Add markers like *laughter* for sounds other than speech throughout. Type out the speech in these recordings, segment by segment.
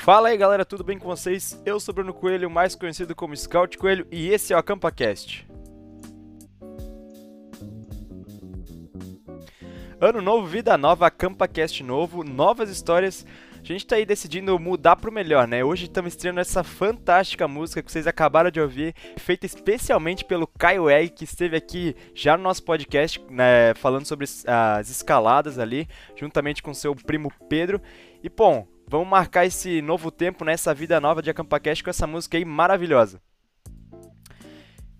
Fala aí galera, tudo bem com vocês? Eu sou Bruno Coelho, mais conhecido como Scout Coelho, e esse é o AcampaCast. Ano novo, vida nova, AcampaCast novo, novas histórias. A gente tá aí decidindo mudar pro melhor, né? Hoje estamos estreando essa fantástica música que vocês acabaram de ouvir, feita especialmente pelo Caio Egg, que esteve aqui já no nosso podcast, né, falando sobre as escaladas ali, juntamente com seu primo Pedro. E, bom, vamos marcar esse novo tempo, né, essa vida nova de AcampaCast com essa música aí maravilhosa.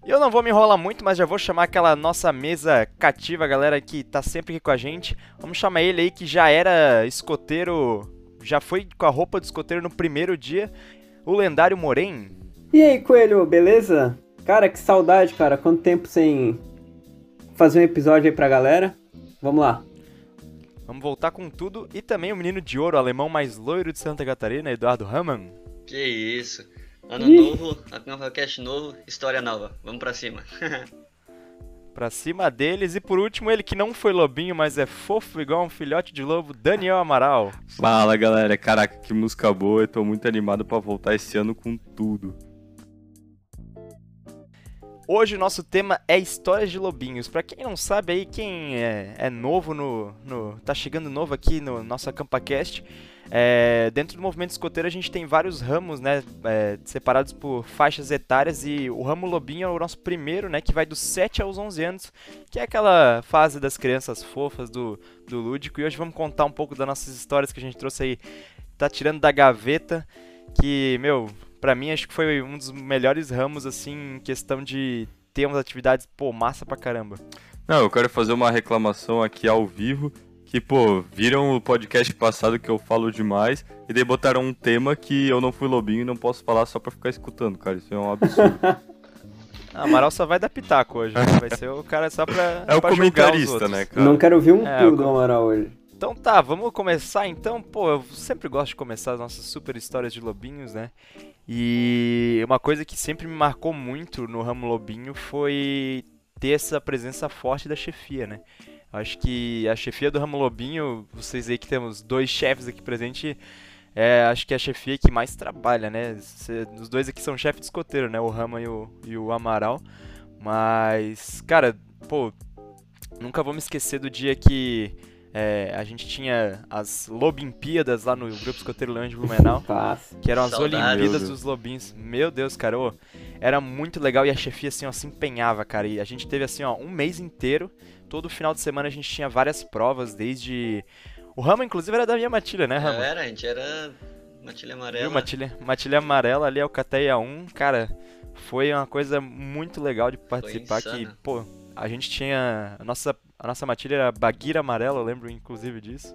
Eu não vou me enrolar muito, mas já vou chamar aquela nossa mesa cativa, galera que tá sempre aqui com a gente. Vamos chamar ele aí que já era escoteiro, já foi com a roupa de escoteiro no primeiro dia, o lendário Moren. E aí, Coelho, beleza? Cara, que saudade, cara. Quanto tempo sem fazer um episódio aí pra galera? Vamos lá. Vamos voltar com tudo. E também o menino de ouro, o alemão mais loiro de Santa Catarina, Eduardo Hamann. Que isso. Ano Ih. novo, AcampaCast novo, história nova. Vamos pra cima. *laughs* pra cima deles. E por último, ele que não foi lobinho, mas é fofo igual um filhote de lobo, Daniel Amaral. Fala galera, caraca, que música boa. Eu tô muito animado para voltar esse ano com tudo. Hoje o nosso tema é histórias de lobinhos. Para quem não sabe aí, quem é, é novo no, no, tá chegando novo aqui no nosso AcampaCast, é, dentro do movimento escoteiro a gente tem vários ramos, né, é, separados por faixas etárias e o ramo lobinho é o nosso primeiro, né, que vai dos 7 aos 11 anos, que é aquela fase das crianças fofas do, do lúdico. E hoje vamos contar um pouco das nossas histórias que a gente trouxe aí, tá tirando da gaveta, que, meu, para mim acho que foi um dos melhores ramos assim em questão de ter umas atividades pô massa pra caramba. Não, eu quero fazer uma reclamação aqui ao vivo que pô viram o podcast passado que eu falo demais e daí botaram um tema que eu não fui lobinho e não posso falar só pra ficar escutando, cara. Isso é um absurdo. *laughs* Ah, Amaral só vai dar pitaco hoje. Né? Vai ser o cara só pra. É o pra comentarista, né, cara? Não quero ouvir um é, pio do Amaral hoje. Então tá, vamos começar então. Pô, eu sempre gosto de começar as nossas super histórias de lobinhos, né? E uma coisa que sempre me marcou muito no ramo lobinho foi ter essa presença forte da chefia, né? Acho que a chefia do ramo lobinho, vocês aí que temos dois chefes aqui presentes, é, acho que é a chefia que mais trabalha, né? Os dois aqui são chefes de escoteiro, né? O Rama e o, e o Amaral. Mas, cara, pô, nunca vou me esquecer do dia que é, a gente tinha as Lobimpíadas lá no Grupo Escoteiro Leão de Blumenau, *laughs* que eram as Saudade. Olimpíadas dos Lobinhos. Meu Deus, cara, ô, era muito legal e a chefia assim, ó, se empenhava, cara. E a gente teve assim, ó, um mês inteiro, todo final de semana a gente tinha várias provas, desde... O Rama, inclusive, era da minha matilha, né, Rama? Era, a gente era matilha amarela. Viu? Matilha, matilha amarela ali, Alcateia 1, cara, foi uma coisa muito legal de participar, que, pô, a gente tinha... A nossa a nossa matilha era Baguira Amarela, eu lembro inclusive disso.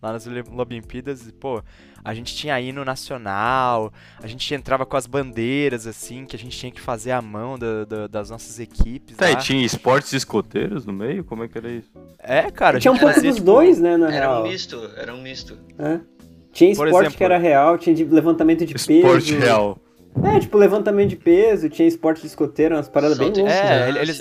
Lá nas Olimpíadas, e, pô, a gente tinha hino nacional, a gente entrava com as bandeiras, assim, que a gente tinha que fazer a mão da, da, das nossas equipes. Tá, lá. e tinha esportes escoteiros no meio? Como é que era isso? É, cara. Tinha um pouco fazia, dos tipo, dois, né, na era real. Era um misto, era um misto. É. Tinha esporte exemplo, que era real, tinha de levantamento de esporte peso. Esporte real. É, tipo, levantamento de peso, tinha esporte de escoteiro, umas paradas bem loucas. É, né? eles,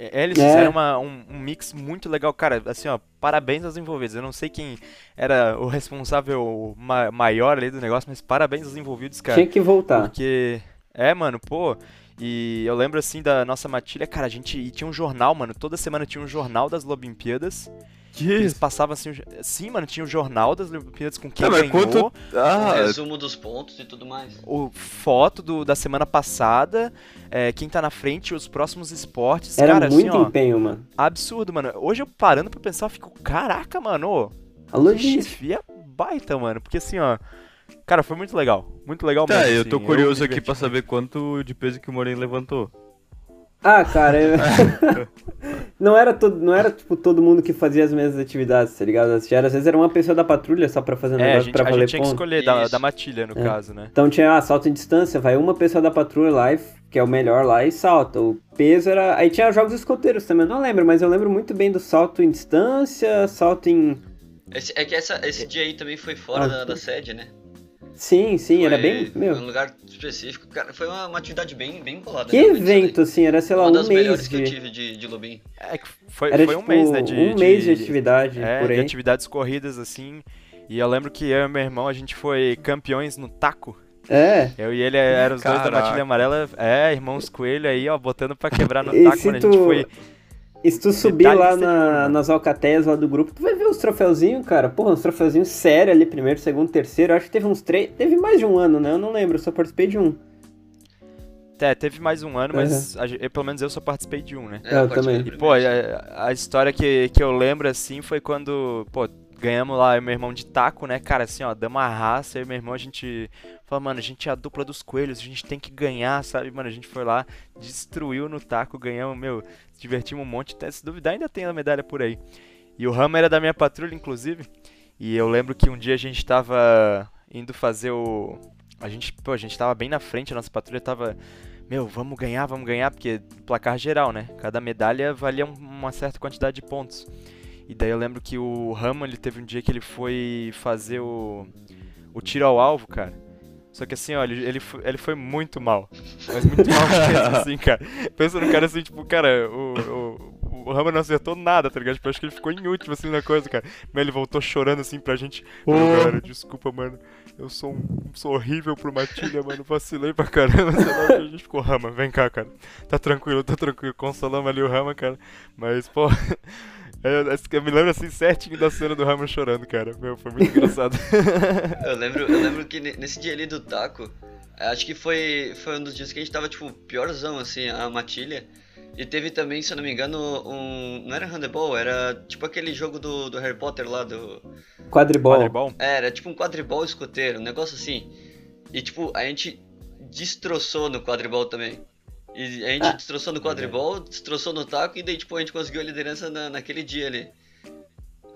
eles é. fizeram uma, um, um, mix muito legal. Cara, assim, ó, parabéns aos envolvidos. Eu não sei quem era o responsável ma maior ali do negócio, mas parabéns aos envolvidos, cara. Tinha que voltar. Porque, é, mano, pô. E eu lembro, assim, da nossa matilha, cara, a gente e tinha um jornal, mano. Toda semana tinha um jornal das Lobimpiadas. Que Eles passavam assim. Sim, mano, tinha o jornal das Olimpíadas com quem ah, ganhou. Quanto... Ah, o resumo dos pontos e tudo mais. O foto do, da semana passada, é, quem tá na frente, os próximos esportes. Era cara, muito assim, ó, empenho, mano. Absurdo, mano. Hoje eu parando pra pensar, eu fico, caraca, mano. A logística. é baita, mano. Porque assim, ó. Cara, foi muito legal. Muito legal tá, mesmo. eu assim, tô curioso aqui pra saber quanto de peso que o Moreno levantou. Ah, cara, eu... *laughs* não era todo, não era tipo todo mundo que fazia as mesmas atividades, tá ligado? Às vezes era uma pessoa da patrulha só pra fazer um é, negócio a gente, pra a valer gente tinha ponto. que escolher da, da, matilha, no é. caso, né? Então tinha ah, salto em distância, vai uma pessoa da patrulha lá, que é o melhor lá, e salta. O peso era. Aí tinha jogos escoteiros também, eu não lembro, mas eu lembro muito bem do salto em distância, salto em. Esse, é que essa, esse dia aí também foi fora ah, da, da sede, né? Sim, sim, foi era bem. Meu. Um lugar específico. Cara, foi uma, uma atividade bem, bem bolada. Que evento, assim, era, sei lá, uma um das mês. melhores de... que eu tive de, de. É, foi, era, foi tipo, um mês, né? De, um de, mês de atividade, é, por aí. De atividades corridas, assim. E eu lembro que eu e meu irmão, a gente foi campeões no taco. É. Eu e ele eram os dois da Caraca. matilha amarela. É, irmãos coelho aí, ó, botando pra quebrar no taco, se mano. A gente tu- foi. E se tu subir lá na- mano. nas alcateias lá do grupo, tu vai ver os troféuzinhos, cara. Porra, uns troféuzinhos sérios ali, primeiro, segundo, terceiro. Eu acho que teve uns três. Teve mais de um ano, né? Eu não lembro, eu só participei de um. É, teve mais um ano, mas a gen- eu- pelo menos eu só participei de um, né? É, eu participei também. E, pô, a, a história que, que eu lembro, assim, foi quando, pô, ganhamos lá, e meu irmão de taco, né, cara, assim, ó, damos uma raça, eu e meu irmão, a gente falou, mano, a gente é a dupla dos coelhos, a gente tem que ganhar, sabe, mano, a gente foi lá, destruiu no taco, ganhamos, meu, divertimos um monte, até se duvidar ainda tem a medalha por aí. E o Rama era da minha patrulha, inclusive, e eu lembro que um dia a gente tava indo fazer o... A gente, pô, a gente tava bem na frente, a nossa patrulha tava meu, vamos ganhar, vamos ganhar, porque placar geral, né? Cada medalha valia um- uma certa quantidade de pontos. E daí eu lembro que o Rama, ele teve um dia que ele foi fazer o, o tiro ao alvo, cara. Só que assim, ó, ele, ele, foi, ele foi muito mal. Mas muito mal *laughs* mesmo, assim, cara. Pensa no cara assim, tipo, cara, o, o, o Rama não acertou nada, tá ligado? Tipo, acho que ele ficou em último, assim, na coisa, cara. Mas ele voltou chorando, assim, pra gente. Meu, galera, desculpa, mano. Eu sou um, sou horrível pro Matilha, mano. Vacilei pra caramba. Sei lá, a gente ficou, Rama, vem cá, cara. Tá tranquilo, tá tranquilo. Consolamos ali o Rama, cara. Mas, pô. Eu, eu me lembro assim certinho da cena do Rama chorando, cara. Meu, foi muito engraçado. *laughs* Eu lembro, eu lembro que ne- nesse dia ali do taco, acho que foi, foi um dos dias que a gente tava, tipo, piorzão, assim, a matilha. E teve também, se eu não me engano, um. Não era handebol, era tipo aquele jogo do, do Harry Potter lá, do. Quadribol. Quadribol? É, era tipo um quadribol escoteiro, um negócio assim. E tipo, a gente destroçou no quadribol também. E a gente Ah. destroçou no quadribol, destroçou no taco, e daí, tipo, a gente conseguiu a liderança na, naquele dia ali.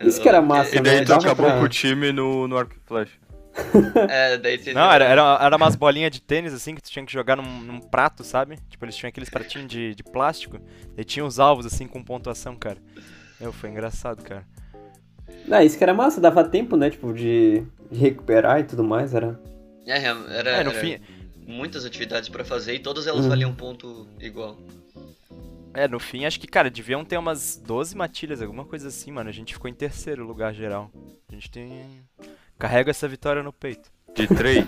Isso que era Eu- massa, E né? daí tu acabou pra- com o time no, no arco e flecha. *laughs* *laughs* É, daí. Não, era, era, era umas bolinhas de tênis assim que tu tinha que jogar num, num prato, sabe? Tipo, eles tinham aqueles pratinhos de, de plástico. E tinha os alvos assim com pontuação, cara. Meu, foi engraçado, cara. Não, isso que era massa, dava tempo, né? Tipo, de, de recuperar e tudo mais. Era. É, era, É, no era fim, muitas atividades pra fazer e todas elas Uhum. valiam um ponto igual. é, no fim, acho que, cara, deviam ter umas 12 matilhas, alguma coisa assim, mano. A gente ficou em terceiro lugar geral. A gente tem. Carrega essa vitória no peito. De três?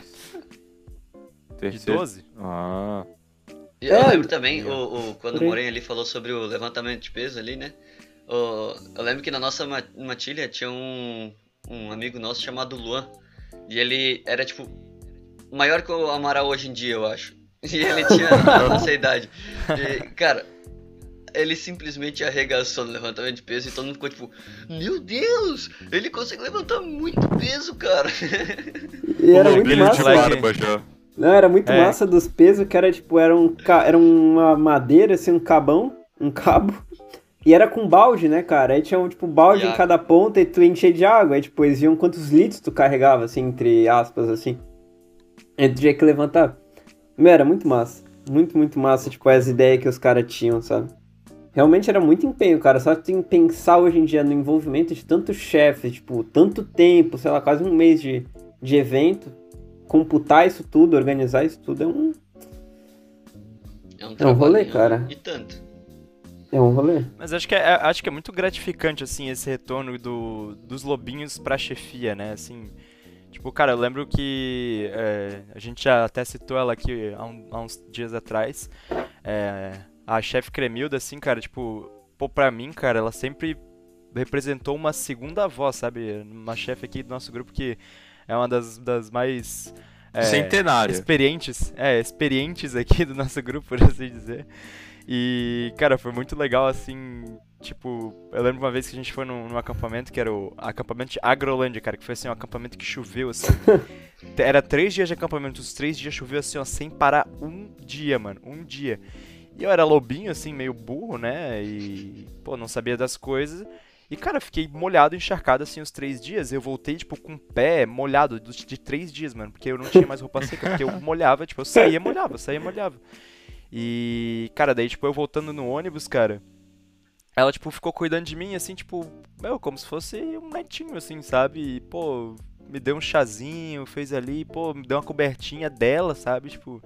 De Terceiro? 12? Ah. E É, eu lembro também, o, o- quando o. Moren ali falou sobre o levantamento de peso ali, né? O- eu lembro que na nossa ma- matilha tinha um, um amigo nosso chamado Luan. E ele era tipo maior que o Amaral hoje em dia, eu acho. *laughs* E ele tinha a nossa idade. E, cara, ele simplesmente arregaçou no levantamento de peso e todo mundo ficou tipo, meu Deus, ele consegue levantar muito peso, cara. E era muito massa. barba já. Não, era muito É. massa dos pesos, que era tipo, era, um, ca- era uma madeira, assim, um cabão, um cabo. E era com balde, né, cara? Aí tinha um, tipo, balde E em água. cada ponta e tu enchia de água. Aí, tipo, eles viam quantos litros tu carregava, assim, entre aspas, assim. Aí tu tinha que levantar. Meu, era muito massa. Muito, muito massa, tipo, as ideias que os caras tinham, sabe? Realmente era muito empenho, cara. Só tem que pensar hoje em dia no envolvimento de tantos chefes, tipo, tanto tempo, sei lá, quase um mês de, de evento. Computar isso tudo, organizar isso tudo é um, É um, É um rolê, cara. E tanto. é um rolê. Mas acho que é, é- acho que é muito gratificante, assim, esse retorno do, dos lobinhos pra chefia, né? Assim, tipo, cara, eu lembro que é, a gente já até citou ela aqui há, um- há uns dias atrás. é, a chefe Cremilda, assim, cara, tipo, pô, pra mim, cara, ela sempre representou uma segunda voz, sabe? Uma chefe aqui do nosso grupo que é uma das, das mais. é, Centenária. experientes, é, experientes aqui do nosso grupo, *laughs* por assim dizer. E, cara, foi muito legal, assim, tipo, eu lembro uma vez que a gente foi num, num acampamento, que era o acampamento de Agrolândia, cara, que foi, assim, um acampamento que choveu, assim. *laughs* era três dias de acampamento, os três dias choveu, assim, ó, sem parar um dia, mano, um dia. E eu era lobinho, assim, meio burro, né, e, pô, não sabia das coisas. E, cara, fiquei molhado, encharcado, assim, os três dias. Eu voltei, tipo, com o pé molhado de três dias, mano. Porque eu não tinha mais roupa seca. Porque eu molhava, tipo, eu saía, molhava, eu saía, molhava. E, cara, daí, tipo, eu voltando no ônibus, cara. Ela, tipo, ficou cuidando de mim, assim, tipo, meu, como se fosse um netinho, assim, sabe? E, pô, me deu um chazinho, fez ali, pô, me deu uma cobertinha dela, sabe? Tipo,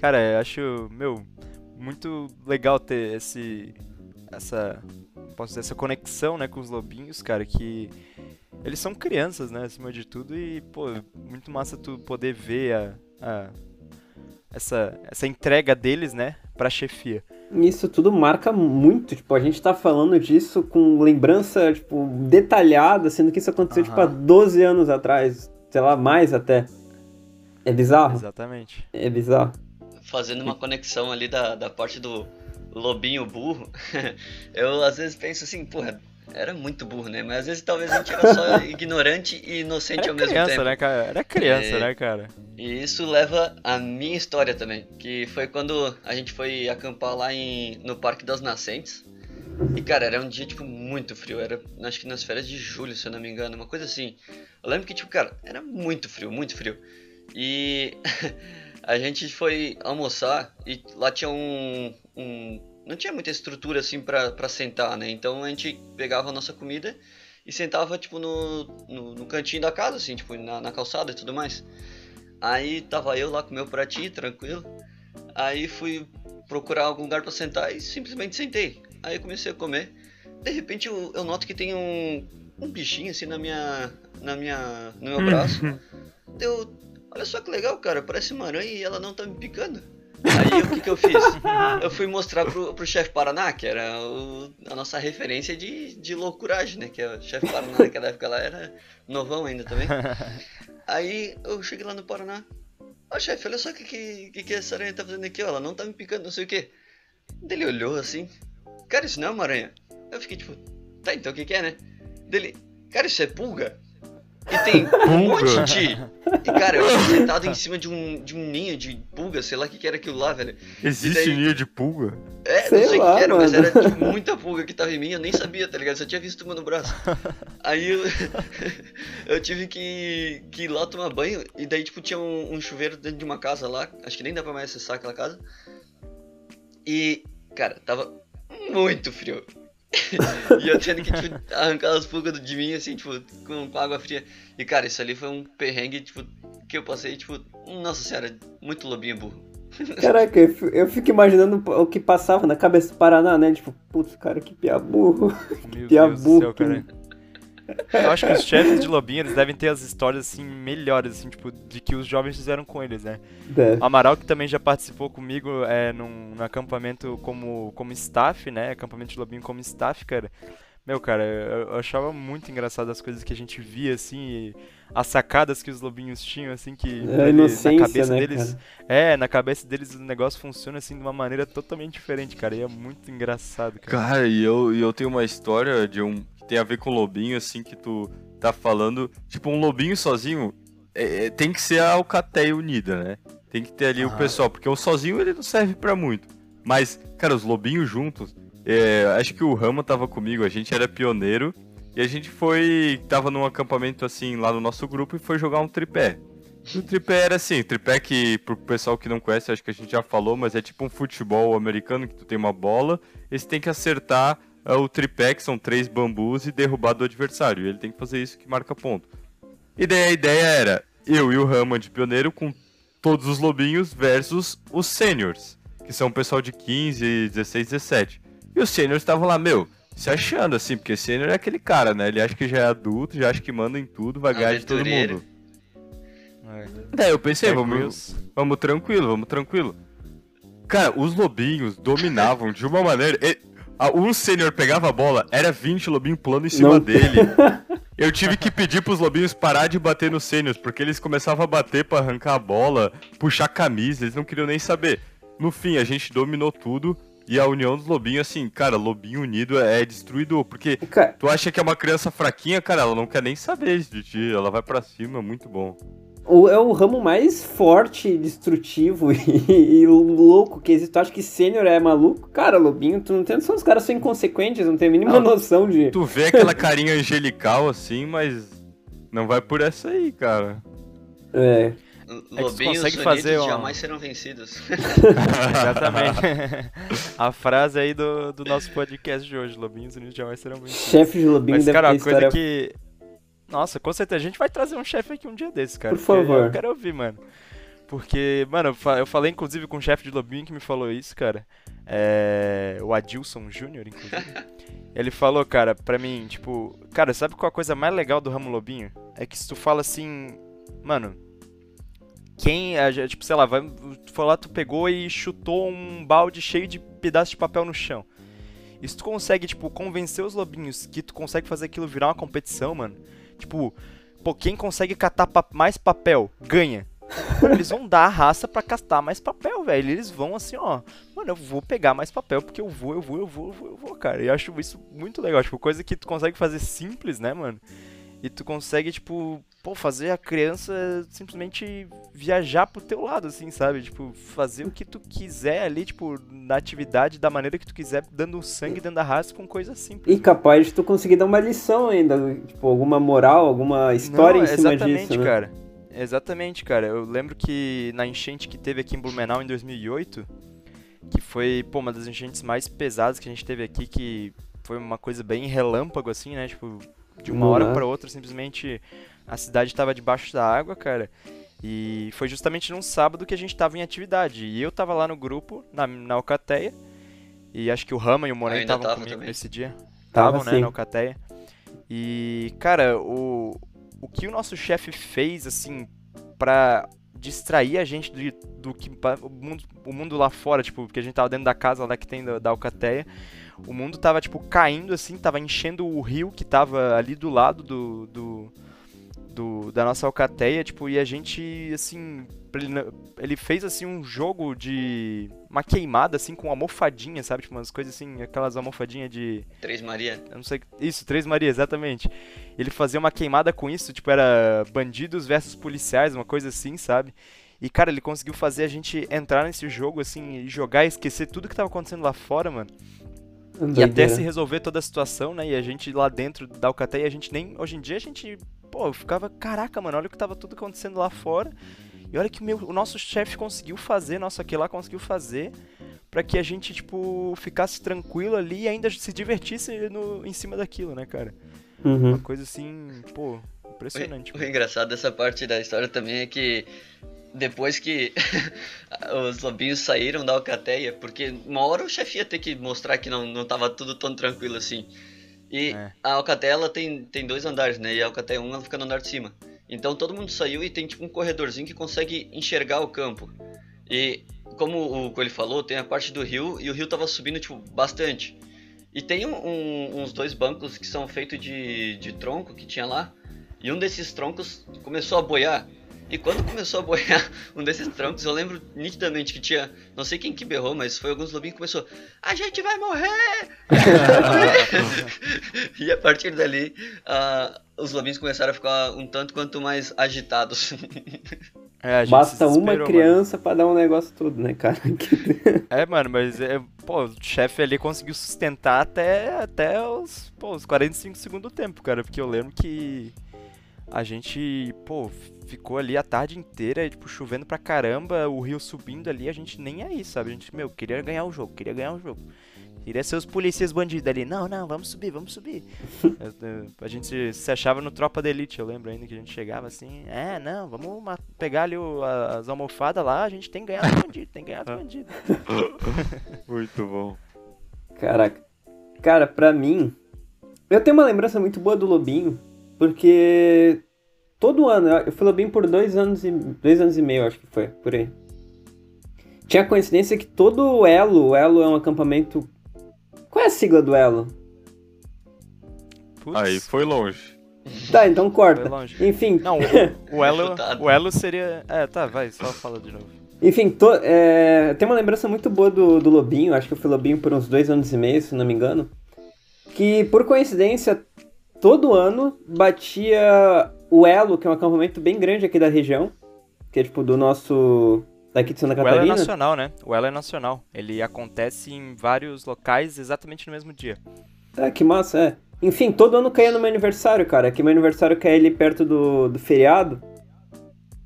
cara, eu acho, meu, muito legal ter esse. Essa. Posso dizer, essa conexão, né, com os lobinhos, cara, que. eles são crianças, né, acima de tudo, e, pô, muito massa tu poder ver a, a- essa, essa entrega deles, né, pra chefia. Isso tudo marca muito, tipo, a gente tá falando disso com lembrança, tipo, detalhada, sendo que isso aconteceu, tipo, há Aham. 12 anos atrás, sei lá, mais até. É bizarro, Exatamente. é bizarro. Fazendo uma conexão ali da, da parte do lobinho burro, *laughs* eu às vezes penso assim, porra, era muito burro, né? Mas às vezes talvez a gente era só *laughs* ignorante e inocente Era ao mesmo criança, tempo. né, cara? Era criança, É. né, cara? E isso leva à minha história também, que foi quando a gente foi acampar lá em, no Parque das Nascentes. E cara, era um dia tipo muito frio, era acho que nas férias de julho, se eu não me engano, uma coisa assim. Eu lembro que tipo, cara, era muito frio, muito frio. E *laughs* a gente foi almoçar e lá tinha um, um não tinha muita estrutura assim pra, pra sentar, né? Então a gente pegava a nossa comida e sentava tipo no, no, no cantinho da casa, assim, tipo na, na calçada e tudo mais. Aí tava eu lá com meu pratinho, tranquilo. Aí fui procurar algum lugar pra sentar e simplesmente sentei. Aí comecei a comer. De repente eu, eu noto que tem um, um bichinho assim na minha, na minha, no meu braço. *laughs* Eu, olha só que legal, cara, parece uma aranha e ela não tá me picando. Aí *laughs* o que, que eu fiz? Eu fui mostrar pro, pro chefe Paraná, que era o- a nossa referência de, de loucuragem, né? Que o chefe Paraná naquela época lá era novão ainda também. Aí eu cheguei lá no Paraná. Ó chefe, olha só o que, que, que, essa aranha tá fazendo aqui, ó. Ela não tá me picando, não sei o que. Ele olhou assim. Cara, isso não é uma aranha. Eu fiquei tipo, tá, então o que, que é, né? Dele, cara, isso é pulga? E tem um monte de. E cara, eu fui sentado em cima de um, de um ninho de pulga, sei lá o que, que era aquilo lá, velho. Existe daí- ninho de pulga? É, Sei não sei o que era, mas mano. era tipo, muita pulga que tava em mim, eu nem sabia, tá ligado? Só tinha visto uma no braço. Aí eu, *laughs* eu tive que, que ir lá tomar banho, e daí, tipo, tinha um, um chuveiro dentro de uma casa lá, acho que nem dá pra mais acessar aquela casa. E, cara, tava muito frio. *laughs* e eu tendo que, tipo, arrancar as pulgas de mim, assim, tipo, com, com água fria. E, cara, isso ali foi um perrengue, tipo, que eu passei, tipo, nossa senhora, muito lobinho burro. *laughs* Caraca, eu fi- eu fico imaginando o que passava na cabeça do Paraná, né? Tipo, putz, cara, que pia burro. *laughs* Meu Pia Deus do burro céu, que- cara. Eu acho que os chefes de lobinho, eles devem ter as histórias, assim, melhores, assim, tipo, de que os jovens fizeram com eles, né? Deve. O Amaral, que também já participou comigo é, num, num acampamento como, como staff, né? Acampamento de lobinho como staff, cara. Meu, cara, eu, eu achava muito engraçado as coisas que a gente via, assim, e as sacadas que os lobinhos tinham, assim, que É pra a ele- inocência, na cabeça né, deles. cara? É, na cabeça deles o negócio funciona, assim, de uma maneira totalmente diferente, cara. E é muito engraçado, cara. Cara, e eu, e eu tenho uma história de um tem a ver com lobinho, assim, que tu tá falando. Tipo, um lobinho sozinho é- é- tem que ser a alcateia unida, né? Tem que ter ali o pessoal, porque o sozinho ele não serve pra muito. Mas, cara, os lobinhos juntos, é, acho que o Rama tava comigo, a gente era pioneiro. E a gente foi. Tava num acampamento assim lá no nosso grupo e foi jogar um tripé. E o tripé era assim, tripé que, pro pessoal que não conhece, acho que a gente já falou, mas é tipo um futebol americano que tu tem uma bola, e você tem que acertar o tripé, que são três bambus, e derrubar do adversário. E ele tem que fazer isso que marca ponto. E daí a ideia era eu e o Rama de pioneiro com todos os lobinhos versus os seniors, que são o pessoal de 15, 16, 17. E os seniors estavam lá, meu, se achando assim, porque sênior é aquele cara, né? Ele acha que já é adulto, já acha que manda em tudo, vai ganhar de todo mundo. É. Daí eu pensei, vamos, vamos tranquilo, vamos tranquilo. Cara, os lobinhos dominavam de uma maneira. A- Um sênior pegava a bola, era 20 lobinhos pulando em cima Não. dele. *laughs* Eu tive que pedir pros lobinhos parar de bater nos sêniors, porque eles começavam a bater pra arrancar a bola, puxar a camisa, eles não queriam nem saber. No fim, a gente dominou tudo. E a união dos lobinhos, assim, cara, lobinho unido é destruidor. Porque Cara, tu acha que é uma criança fraquinha, cara, ela não quer nem saber de ti. Ela vai pra cima, muito bom. O- é o ramo mais forte, destrutivo *laughs* e, e louco que existe. Tu acha que sênior é maluco? Cara, Lobinho, tu não tem noção, os caras são inconsequentes, não tem a mínima Não. noção de. Tu vê aquela carinha angelical assim, mas não vai por essa aí, cara. É. tu Lobinhos consegue unidos fazer um- jamais serão vencidos. *laughs* Exatamente. a frase aí do, do nosso podcast de hoje, Lobinhos Unidos jamais serão vencidos. Chefe de Lobinho Mas, deve cara, ter uma coisa história. que. Nossa, com certeza. A gente vai trazer um chefe aqui um dia desses, cara. Por favor. Eu quero ouvir, mano. Porque, mano, eu fa- eu falei inclusive com o chefe de lobinho que me falou isso, cara. É, o Adilson Júnior, inclusive. *laughs* Ele falou, cara, pra mim, tipo, cara, sabe qual a coisa mais legal do ramo lobinho? É que se tu fala assim, mano, quem, gente- tipo, sei lá, vai, tu foi lá, tu pegou e chutou um balde cheio de pedaços de papel no chão. E se tu consegue, tipo, convencer os lobinhos que tu consegue fazer aquilo virar uma competição, mano, tipo, pô, quem consegue catar pa- mais papel, ganha. Eles vão dar a raça pra castar mais papel, velho. Eles vão assim, ó. Mano, eu vou pegar mais papel porque eu vou, eu vou, eu vou, eu vou, eu vou, cara. E eu acho isso muito legal. Tipo, coisa que tu consegue fazer simples, né, mano? E tu consegue, tipo, pô, fazer a criança simplesmente viajar pro teu lado, assim, sabe? Tipo, fazer o que tu quiser ali, tipo, na atividade, da maneira que tu quiser, dando sangue, dando raça com coisa simples. E capaz de tu conseguir dar uma lição ainda, tipo, alguma moral, alguma história Não, em cima exatamente, disso, né? cara. Exatamente, cara. Eu lembro que na enchente que teve aqui em Blumenau em 2008, que foi, pô, uma das enchentes mais pesadas que a gente teve aqui, que foi uma coisa bem relâmpago, assim, né? Tipo, de uma hora dá. pra outra, simplesmente a cidade tava debaixo da água, cara. E foi justamente num sábado que a gente tava em atividade. E eu tava lá no grupo, na, na Alcateia. E acho que o Rama e o Moren Ainda estavam tava comigo também. nesse dia. Tava Estavam, né, sim. na Alcateia. E, cara, o, o que o nosso chefe fez, assim, pra distrair a gente do, do que o mundo, o mundo lá fora, tipo, porque a gente tava dentro da casa lá que tem da, da Alcateia, o mundo tava, tipo, caindo, assim, tava enchendo o rio que tava ali do lado do, do, do- da nossa Alcateia, tipo, e a gente, assim, ele, fez, assim, um jogo de uma queimada, assim, com almofadinha, sabe, tipo, umas coisas assim, aquelas almofadinhas de... Três Maria. Eu não sei. Isso, Três Maria, exatamente. Ele fazia uma queimada com isso, tipo, era bandidos versus policiais, uma coisa assim, sabe? E, cara, ele conseguiu fazer a gente entrar nesse jogo, assim, e jogar e esquecer tudo que tava acontecendo lá fora, mano. E até Doideira. se resolver toda a situação, né? E a gente lá dentro da Alcateia, a gente nem. Hoje em dia a gente. Pô, ficava. Caraca, mano, olha o que tava tudo acontecendo lá fora. E olha que o, meu, o nosso chefe conseguiu fazer, nosso aqui lá conseguiu fazer. Pra que a gente, tipo, ficasse tranquilo ali e ainda se divertisse no, em cima daquilo, né, cara? Uhum. Uma coisa assim, pô, impressionante. O engraçado dessa parte da história também é que depois que *laughs* os lobinhos saíram da alcateia, porque uma hora o chefe ia ter que mostrar que não, não tava tudo tão tranquilo assim. E É. a alcateia ela tem, tem dois andares, né? E a alcateia 1 ela fica no andar de cima. Então todo mundo saiu e tem tipo um corredorzinho que consegue enxergar o campo. E como o Coelho falou, tem a parte do rio e o rio tava subindo tipo bastante. E tem um- uns dois bancos que são feitos de, de tronco que tinha lá. E um desses troncos começou a boiar. E quando começou a boiar *laughs* um desses troncos, eu lembro nitidamente que tinha, não sei quem que berrou, mas foi alguns lobinhos que começou, a gente vai morrer! *laughs* e a partir dali, ah, os lobinhos começaram a ficar um tanto quanto mais agitados. *laughs* É, a gente Basta uma criança pra dar um negócio todo, né, cara? É, mano, mas é, pô, o chefe ali conseguiu sustentar até, até os, pô, os 45 segundos do tempo, cara. Porque eu lembro que a gente, pô, ficou ali a tarde inteira, tipo, chovendo pra caramba, o rio subindo ali, a gente nem aí, sabe? A gente, meu, queria ganhar o jogo, queria ganhar o jogo. Queria ser os policiais bandidos ali. Não, não, vamos subir, vamos subir. *laughs* A gente se, achava no Tropa da Elite, eu lembro ainda que a gente chegava assim, é, não, vamos pegar ali o- a- as almofadas lá, a gente tem que ganhar do bandido, tem que ganhar do *laughs* bandido. *laughs* Muito bom. Caraca. Cara, pra mim, eu tenho uma lembrança muito boa do Lobinho, porque todo ano, eu fui Lobinho por dois anos e dois anos e meio, acho que foi, por aí. Tinha a coincidência que todo o Elo, o Elo é um acampamento. Qual é a sigla do Elo? Putz, Aí foi longe. Tá, então foi corta. longe. Enfim, Não, o, o elo, *laughs* o elo seria... É, tá, vai, só fala de novo. Enfim, to, é, tem uma lembrança muito boa do, do Lobinho, acho que eu fui Lobinho por uns dois anos e meio, se não me engano. Que, por coincidência, todo ano batia o Elo, que é um acampamento bem grande aqui da região, que é tipo do nosso. daqui de Santa O elo é Catarina. nacional, né? O elo é nacional. Ele acontece em vários locais exatamente no mesmo dia. Ah, que massa, é. Enfim, todo ano caía no meu aniversário, cara, que meu aniversário cai ali perto do, do feriado,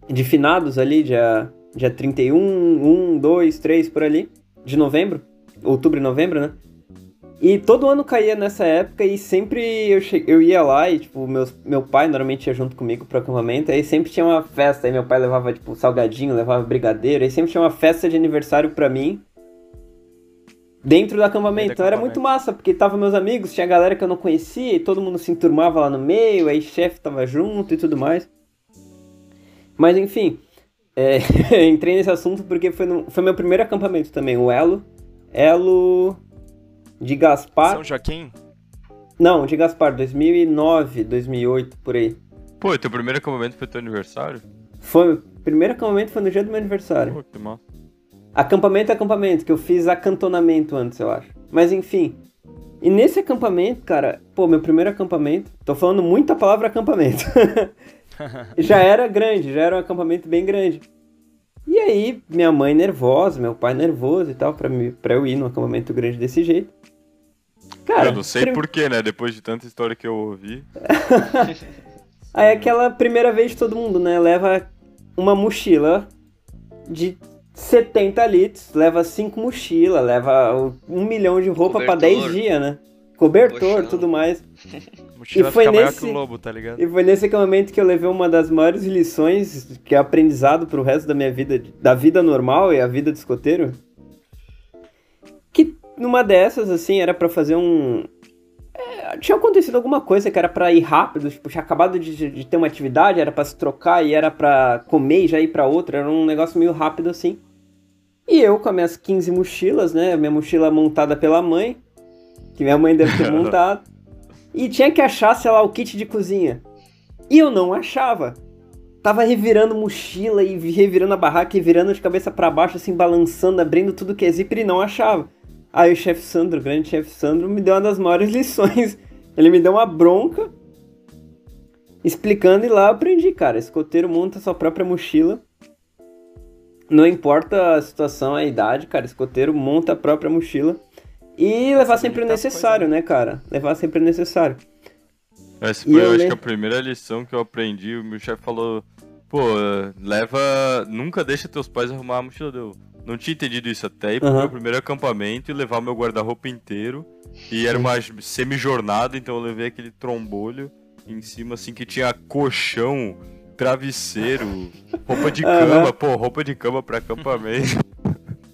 de finados ali, dia, dia 31, 1, 2, 3, por ali, de novembro, outubro e novembro, né? E todo ano caía nessa época e sempre eu, che... eu ia lá e, tipo, meus, meu pai normalmente ia junto comigo pro acampamento, aí sempre tinha uma festa, aí meu pai levava, tipo, salgadinho, levava brigadeiro, aí sempre tinha uma festa de aniversário pra mim dentro do acampamento. Então era muito massa, porque tava meus amigos, tinha galera que eu não conhecia, e todo mundo se enturmava lá no meio, aí chefe tava junto e tudo mais. Mas enfim, é, *laughs* entrei nesse assunto porque foi, no, foi meu primeiro acampamento também, o Elo. Elo de Gaspar. São Joaquim? Não, de Gaspar, 2009, 2008, por aí. Pô, teu primeiro acampamento foi teu aniversário? Foi, o primeiro acampamento foi no dia do meu aniversário. Pô, que massa. Acampamento é acampamento, que eu fiz acantonamento antes, eu acho. Mas enfim. E nesse acampamento, cara, pô, meu primeiro acampamento, tô falando muita palavra acampamento. *laughs* já era grande, já era um acampamento bem grande. E aí, minha mãe nervosa, meu pai nervoso e tal, pra, mim, pra eu ir num acampamento grande desse jeito. Cara, eu não sei prim... porquê, né? Depois de tanta história que eu ouvi. *laughs* aí aquela primeira vez de todo mundo, né? Leva uma mochila de 70 litros, leva 5 mochilas, leva um milhão de roupa para 10 dias, né? Cobertor, tudo mais. *laughs* Mochila e foi nesse que lobo, tá ligado? E foi nesse momento que eu levei uma das maiores lições, que é aprendizado pro resto da minha vida, da vida normal e a vida de escoteiro. Que numa dessas, assim, era para fazer um. É, tinha acontecido alguma coisa que era para ir rápido, tipo, tinha acabado de, de ter uma atividade, era para se trocar e era para comer e já ir para outra, era um negócio meio rápido assim. E eu com as minhas 15 mochilas, né? Minha mochila montada pela mãe, que minha mãe deve ter *laughs* montado. E tinha que achar, sei lá, o kit de cozinha. E eu não achava. Tava revirando mochila e revirando a barraca e virando de cabeça para baixo, assim, balançando, abrindo tudo que é zíper e não achava. Aí o chefe Sandro, o grande chefe Sandro, me deu uma das maiores *laughs* lições. Ele me deu uma bronca explicando e lá eu aprendi, cara. Escoteiro monta sua própria mochila não importa a situação, a idade, cara, escoteiro monta a própria mochila. E levar sempre o necessário, coisa, né? né, cara? Levar sempre o necessário. Essa foi, eu, acho que a primeira lição que eu aprendi, o meu chefe falou, pô, leva. Nunca deixa teus pais arrumar a mochila deu. Não tinha entendido isso até ir pro uhum. meu primeiro acampamento e levar o meu guarda-roupa inteiro. E era uma semi-jornada, então eu levei aquele trombolho em cima, assim, que tinha colchão travesseiro, roupa de cama, uhum. pô, roupa de cama pra acampamento. *laughs*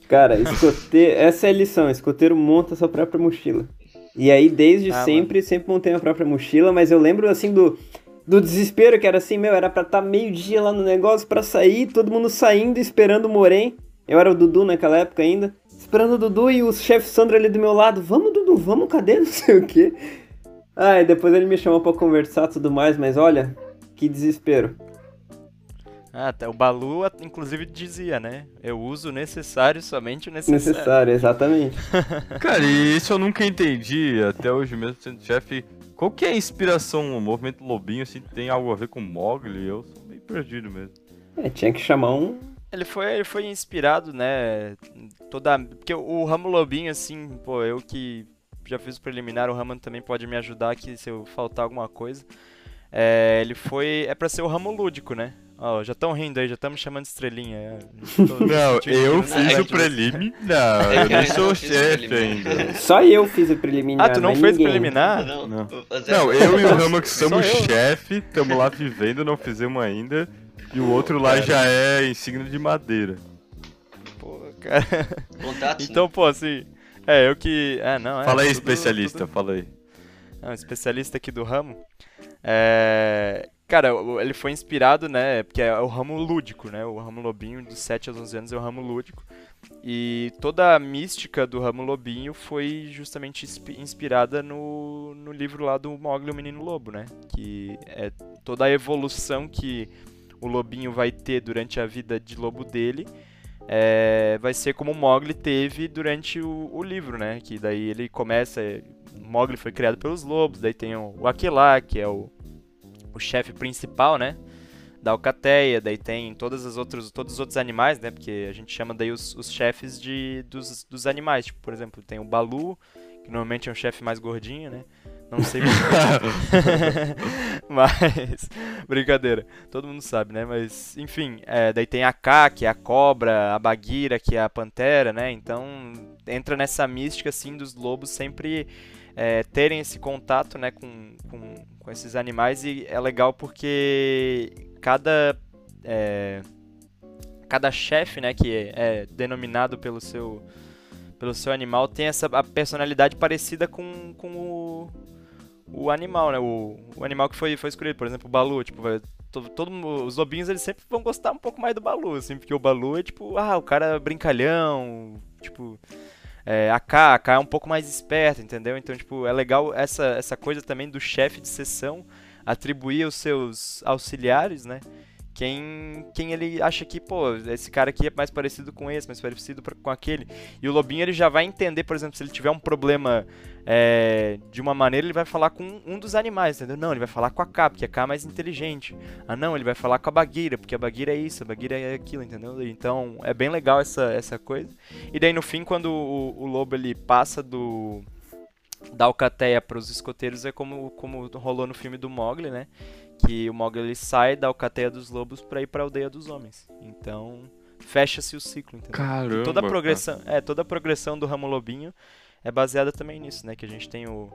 Cara, escoteiro, essa é a lição, escoteiro monta sua própria mochila. E aí, desde ah, sempre, mano. sempre montei a própria mochila, mas eu lembro, assim, do, do desespero, que era assim, meu, era pra estar tá meio dia lá no negócio pra sair, todo mundo saindo, esperando o Morém. Eu era o Dudu naquela época ainda. Esperando o Dudu e o chefe Sandro ali do meu lado. Vamos, Dudu, vamos, cadê? *laughs* Não sei o quê. Ah, e depois ele me chamou pra conversar tudo mais, mas olha, que desespero. Ah, tá. O Balu, inclusive, dizia, né? Eu uso o necessário, somente o necessário. Necessário, exatamente. *laughs* Cara, e isso eu nunca entendi, até hoje mesmo sendo chefe. Qual que é a inspiração? O movimento Lobinho, assim, tem algo a ver com Mogli? Eu sou meio perdido mesmo. É, tinha que chamar um... Ele foi, ele foi inspirado, né? Toda... Porque o Ramo Lobinho, assim, pô, eu que já fiz o preliminar, o Raman também pode me ajudar aqui se eu faltar alguma coisa. É, ele foi... É pra ser o ramo lúdico, né? Ó, oh, já estão rindo aí, já estamos chamando de estrelinha. É, *laughs* não, eu fiz o preliminar. Não, eu não *laughs* sou chefe ainda. Só eu fiz o preliminar. Ah, tu não fez o preliminar? Não, não. não eu e o Rama que somos chefe, estamos lá vivendo, não fizemos ainda. E o outro lá já é insígnia de madeira. Pô, cara. Contatos, então, né? pô, assim. É, eu que. É, não, é. Fala aí, tudo, especialista, tudo... fala aí. Não, especialista aqui do ramo. É, Cara, ele foi inspirado, né? Porque é o ramo lúdico, né? O ramo lobinho dos 7 aos 11 anos é o ramo lúdico. E toda a mística do ramo lobinho foi justamente inspirada no, no livro lá do Mogli, o Menino Lobo, né? Que é toda a evolução que o lobinho vai ter durante a vida de lobo dele. É, vai ser como o Mogli teve durante o, o livro, né? Que daí ele começa. Mogli foi criado pelos lobos, daí tem o, o que é o o chefe principal, né? Da alcateia, daí tem todas as outros, todos os outros animais, né? Porque a gente chama daí os, os chefes de, dos, dos animais. Tipo, por exemplo, tem o Balu, que normalmente é um chefe mais gordinho, né? Não sei *laughs* *laughs* Mas, brincadeira, todo mundo sabe, né? Mas, enfim, é, daí tem a K, que é a cobra, a Bagheera, que é a pantera, né? Então, entra nessa mística, assim, dos lobos sempre é, terem esse contato, né, com, com, com, esses animais. E é legal porque cada... É, cada chefe, né, que é, é denominado pelo seu pelo seu animal tem essa a personalidade parecida com, com o, o animal, né? O, o animal que foi, foi escolhido, por exemplo, o Balu, tipo, vai, todo, todo, os lobinhos eles sempre vão gostar um pouco mais do Balu, assim, porque o Balu é tipo, ah, o cara brincalhão, tipo, é, a K, a K é um pouco mais esperta, entendeu? Então, tipo, é legal essa, essa coisa também do chefe de sessão atribuir os seus auxiliares, né? quem, quem ele acha que, pô, esse cara aqui é mais parecido com esse, mais parecido com aquele. E o Lobinho ele já vai entender, por exemplo, se ele tiver um problema é, de uma maneira, ele vai falar com um dos animais, entendeu? Não, ele vai falar com a K, porque a K é mais inteligente. Ah, não, ele vai falar com a Bagueira, porque a Bagueira é isso, a Bagueira é aquilo, entendeu? Então é bem legal essa, essa coisa. E daí no fim, quando o, o lobo ele passa do da alcateia para os escoteiros é como, como rolou no filme do Mogli, né? que o Mogli sai da alcateia dos lobos para ir para a aldeia dos homens. Então, fecha-se o ciclo, entendeu? Caramba, e toda a progressão, é, toda a progressão do ramo lobinho é baseada também nisso, né, que a gente tem o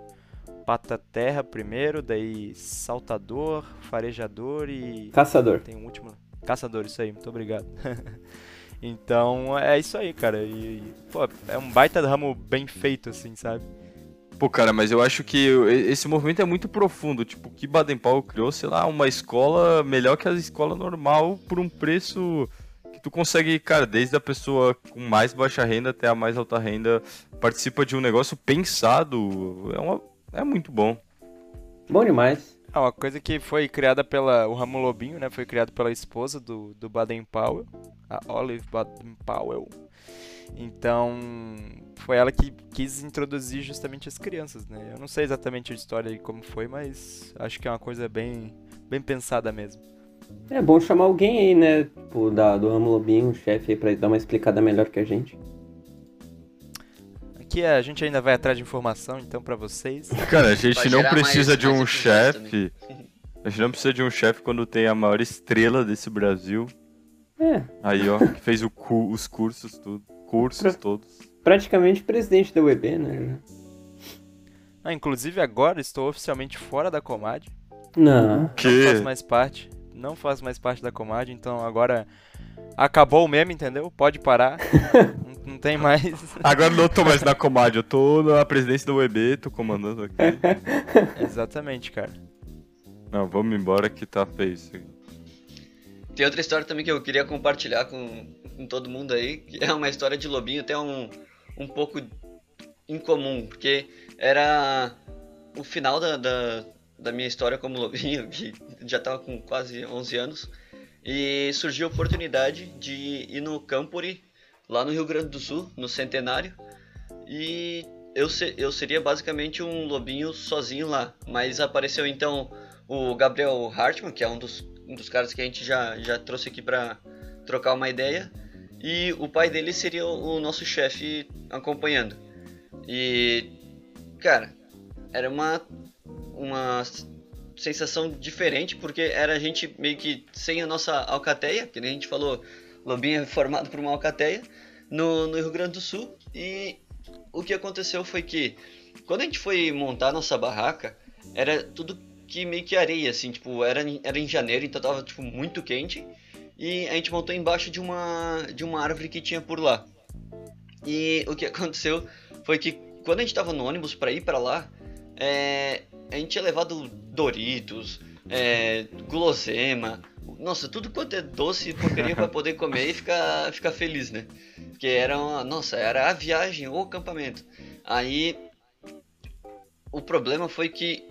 pata terra primeiro, daí saltador, farejador e caçador. Tem um último, caçador, isso aí, muito obrigado. *laughs* então, é isso aí, cara. E, pô, é um baita ramo bem feito assim, sabe? Pô, cara, mas eu acho que esse movimento é muito profundo. Tipo, que Baden-Powell criou, sei lá, uma escola melhor que a escola normal por um preço tu consegue, cara, desde a pessoa com mais baixa renda até a mais alta renda, participa de um negócio pensado. É, uma, é muito bom. Bom demais. É uma coisa que foi criada pela. O Ramo Lobinho, né? Foi criado pela esposa do, do Baden-Powell, a Olive Baden-Powell. Então, foi ela que quis introduzir justamente as crianças, né? Eu não sei exatamente a história e como foi, mas acho que é uma coisa bem, bem pensada mesmo. É bom chamar alguém aí, né? Tipo, da, do Ramo Lobinho, o chefe aí, pra dar uma explicada melhor que a gente. Aqui a gente ainda vai atrás de informação, então, para vocês. *laughs* Cara, a gente não precisa mais, de um chefe. A gente não precisa de um chefe quando tem a maior estrela desse Brasil. É. Aí, ó, que fez cu os cursos, tudo. Cursos pra... todos praticamente presidente da UEB, né? Ah, inclusive agora estou oficialmente fora da Comad. Não. Que? Não faço mais parte. Não faço mais parte da Comad, então agora acabou o meme, entendeu? Pode parar. *laughs* não, não, tem mais. Agora não tô mais na Comad, eu tô na presidência da UEB, tô comandando aqui. *laughs* Exatamente, cara. Não, vamos embora que tá feio isso aí. Tem outra história também que eu queria compartilhar com, com todo mundo aí, que é uma história de lobinho até um, um pouco incomum, porque era o final da, da, da minha história como lobinho, que já estava com quase 11 anos, e surgiu a oportunidade de ir no Campori, lá no Rio Grande do Sul, no Centenário, e eu, eu seria basicamente um lobinho sozinho lá, mas apareceu então o Gabriel Hartmann, que é um dos, um dos caras que a gente já, já trouxe aqui para trocar uma ideia, e o pai dele seria o nosso chefe acompanhando. E, cara, era uma, uma sensação diferente, porque era a gente meio que sem a nossa alcateia, que nem a gente falou, Lobinho é formado por uma alcateia, no, no Rio Grande do Sul. E o que aconteceu foi que, quando a gente foi montar nossa barraca, era tudo que meio que areia, assim, tipo, era, era em janeiro, então tava, tipo, muito quente e a gente montou embaixo de uma, de uma árvore que tinha por lá. E o que aconteceu foi que quando a gente estava no ônibus para ir para lá, é, a gente tinha levado Doritos, é, gulosema, nossa, tudo quanto é doce e porcaria para poder comer e ficar, ficar feliz, né? Porque era uma, nossa, era a viagem ou o acampamento. Aí o problema foi que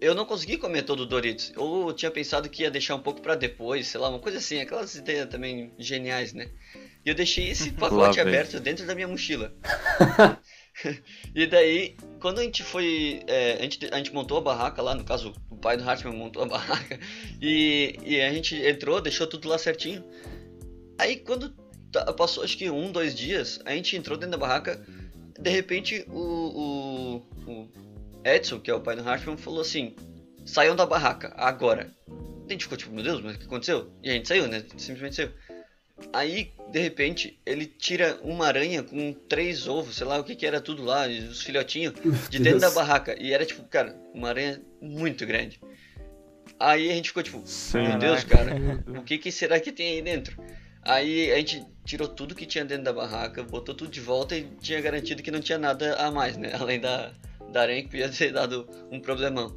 eu não consegui comer todo o Doritos. Ou eu tinha pensado que ia deixar um pouco para depois, sei lá, uma coisa assim. Aquelas ideias também geniais, né? E eu deixei esse *laughs* pacote aberto dentro da minha mochila. *laughs* *laughs* e daí, quando a gente foi. É, a, gente, a gente montou a barraca lá, no caso, o pai do Hartman montou a *laughs* barraca. E, e a gente entrou, deixou tudo lá certinho. Aí quando passou acho que um, dois dias, a gente entrou dentro da barraca. De repente o, o, o Edson, que é o pai do Hartman, falou assim: saiam da barraca, agora. A gente ficou tipo, meu Deus, mas o que aconteceu? E a gente saiu, né? Simplesmente saiu. Aí, de repente, ele tira uma aranha com três ovos, sei lá o que que era tudo lá, os filhotinhos, de dentro da barraca. E era tipo, cara, uma aranha muito grande. Aí a gente ficou tipo, meu Deus, cara, o que que será que tem aí dentro? Aí a gente tirou tudo que tinha dentro da barraca, botou tudo de volta e tinha garantido que não tinha nada a mais, né? *laughs* Além da, da aranha que podia ter dado um problemão.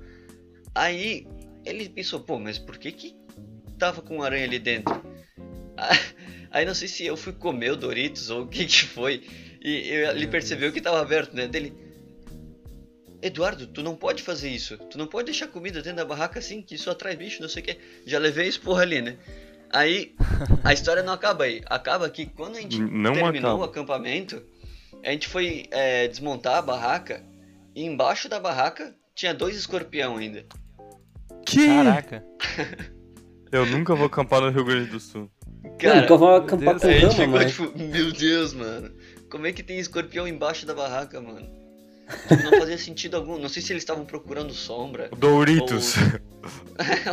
Aí ele pensou, pô, mas por que que tava com aranha ali dentro? *laughs* Aí não sei se eu fui comer o Doritos ou o que que foi. E eu- ele percebeu que tava aberto, né? Dele. Eduardo, tu não pode fazer isso. Tu não pode deixar comida dentro da barraca assim, que isso atrai bicho, não sei o que. Já levei esse porra ali, né? Aí *laughs* a história não acaba aí. Acaba que quando a gente Não terminou acaba. o acampamento, a gente foi é, desmontar a barraca e embaixo da barraca tinha dois escorpião ainda. Que? Caraca. *laughs* Eu nunca vou acampar no Rio Grande do Sul. Cara, vou meu acampar Deus, com a gente rama, ficou mano. tipo, meu Deus, mano. Como é que tem escorpião embaixo da barraca, mano? Tipo, *laughs* não fazia sentido algum. Não sei se eles estavam procurando sombra. Doritos.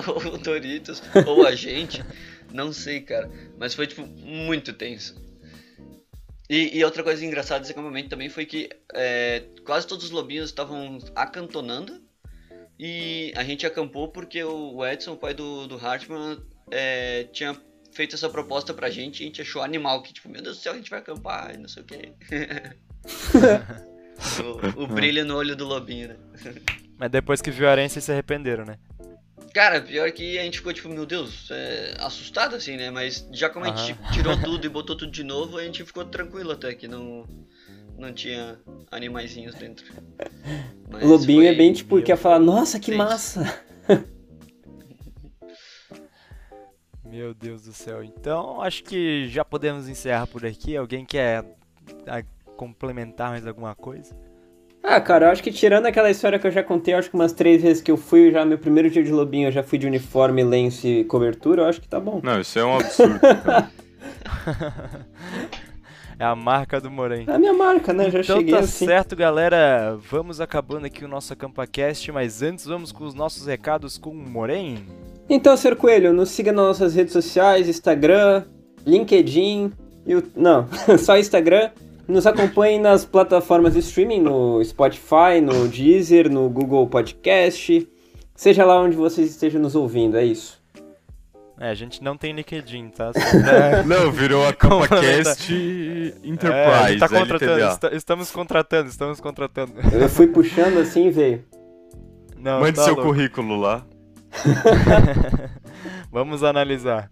ou *laughs* o Doritos, ou a gente, não sei, cara. Mas foi, tipo, muito tenso. E, e outra coisa engraçada desse acampamento também foi que é, quase todos os lobinhos estavam acantonando. E a gente acampou porque o Edson, o pai do, do Hartman, é, tinha feito essa proposta pra gente e a gente achou animal. Que, tipo, meu Deus do céu, a gente vai acampar e não sei o que. *laughs* o, o brilho no olho do lobinho, né? Mas depois que viu a aranha, vocês se arrependeram, né? Cara, pior que a gente ficou tipo, meu Deus, é, assustado assim, né? Mas já como a gente tirou tudo e *laughs* botou tudo de novo, a gente ficou tranquilo até que não, não tinha animaizinhos dentro. Mas O lobinho foi- é bem tipo, meu que ia falar, nossa, que Deus. massa. Meu Deus do céu. Então, acho que já podemos encerrar por aqui. Alguém quer ah, complementar mais alguma coisa? Ah, cara, eu acho que tirando aquela história que eu já contei, eu acho que umas três vezes que eu fui, já meu primeiro dia de lobinho, eu já fui de uniforme, lenço e cobertura, eu acho que tá bom. Não, isso é um absurdo. *laughs* É a marca do Moren. É a minha marca, né? Já Então cheguei tá assim. certo, galera. Vamos acabando aqui o nosso AcampaCast, mas antes vamos com os nossos recados com o Moren. Então, Sr. Coelho, nos siga nas nossas redes sociais, Instagram, LinkedIn, e não, *laughs* só Instagram. Nos acompanhe nas plataformas de streaming, no Spotify, no Deezer, no Google Podcast, seja lá onde vocês estejam nos ouvindo, é isso. É, a gente não tem LinkedIn, tá? *laughs* Pra- Não, virou a Enterprise, É, a gente tá contratando, estamos contratando, estamos contratando. Eu fui puxando assim e veio. Não, Mande tá seu louco. currículo lá. *laughs* Vamos analisar.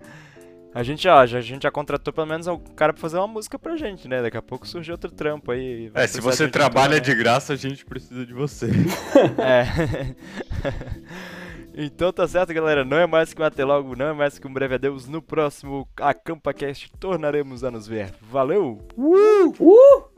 A gente, ó, já, a gente já contratou pelo menos o cara pra fazer uma música pra gente, né? Daqui a pouco surge outro trampo aí. É, se de você um trabalha de graça, a gente precisa de você. *laughs* É. *laughs* então tá certo, galera. Não é mais que um até logo, não é mais que um breve adeus. No próximo AcampaCast tornaremos a nos ver. Valeu! Uh!